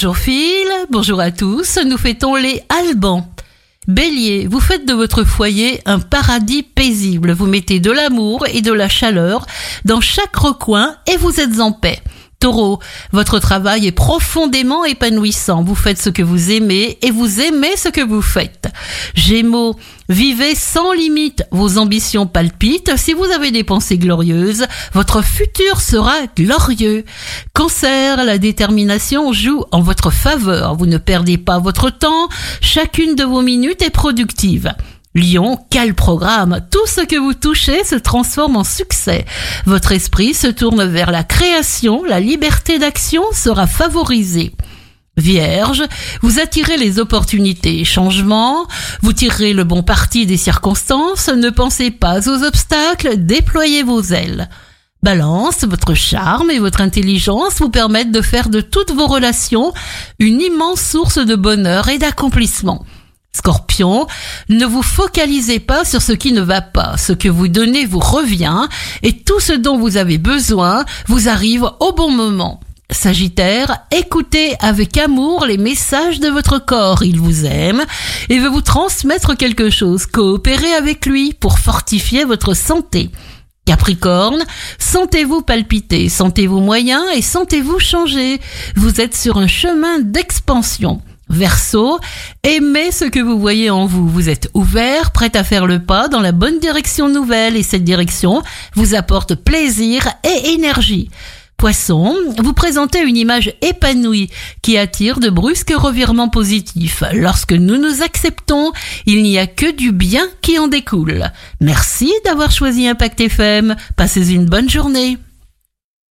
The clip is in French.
Bonjour Phil, bonjour à tous, nous fêtons les Albans. Bélier, vous faites de votre foyer un paradis paisible, vous mettez de l'amour et de la chaleur dans chaque recoin et vous êtes en paix. Taureau, votre travail est profondément épanouissant. Vous faites ce que vous aimez et vous aimez ce que vous faites. Gémeaux, vivez sans limite. Vos ambitions palpitent. Si vous avez des pensées glorieuses, votre futur sera glorieux. Cancer, la détermination joue en votre faveur. Vous ne perdez pas votre temps. Chacune de vos minutes est productive. Lion, quel programme Tout ce que vous touchez se transforme en succès. Votre esprit se tourne vers la création, la liberté d'action sera favorisée. Vierge, vous attirez les opportunités et changements, vous tirerez le bon parti des circonstances, ne pensez pas aux obstacles, déployez vos ailes. Balance, votre charme et votre intelligence vous permettent de faire de toutes vos relations une immense source de bonheur et d'accomplissement. Scorpion, ne vous focalisez pas sur ce qui ne va pas. Ce que vous donnez vous revient et tout ce dont vous avez besoin vous arrive au bon moment. Sagittaire, écoutez avec amour les messages de votre corps. Il vous aime et veut vous transmettre quelque chose. Coopérez avec lui pour fortifier votre santé. Capricorne, sentez-vous palpiter, sentez-vous moyen et sentez-vous changer. Vous êtes sur un chemin d'expansion. Verseau, aimez ce que vous voyez en vous. Vous êtes ouvert, prêt à faire le pas dans la bonne direction nouvelle et cette direction vous apporte plaisir et énergie. Poisson, vous présentez une image épanouie qui attire de brusques revirements positifs. Lorsque nous nous acceptons, il n'y a que du bien qui en découle. Merci d'avoir choisi Impact FM. Passez une bonne journée.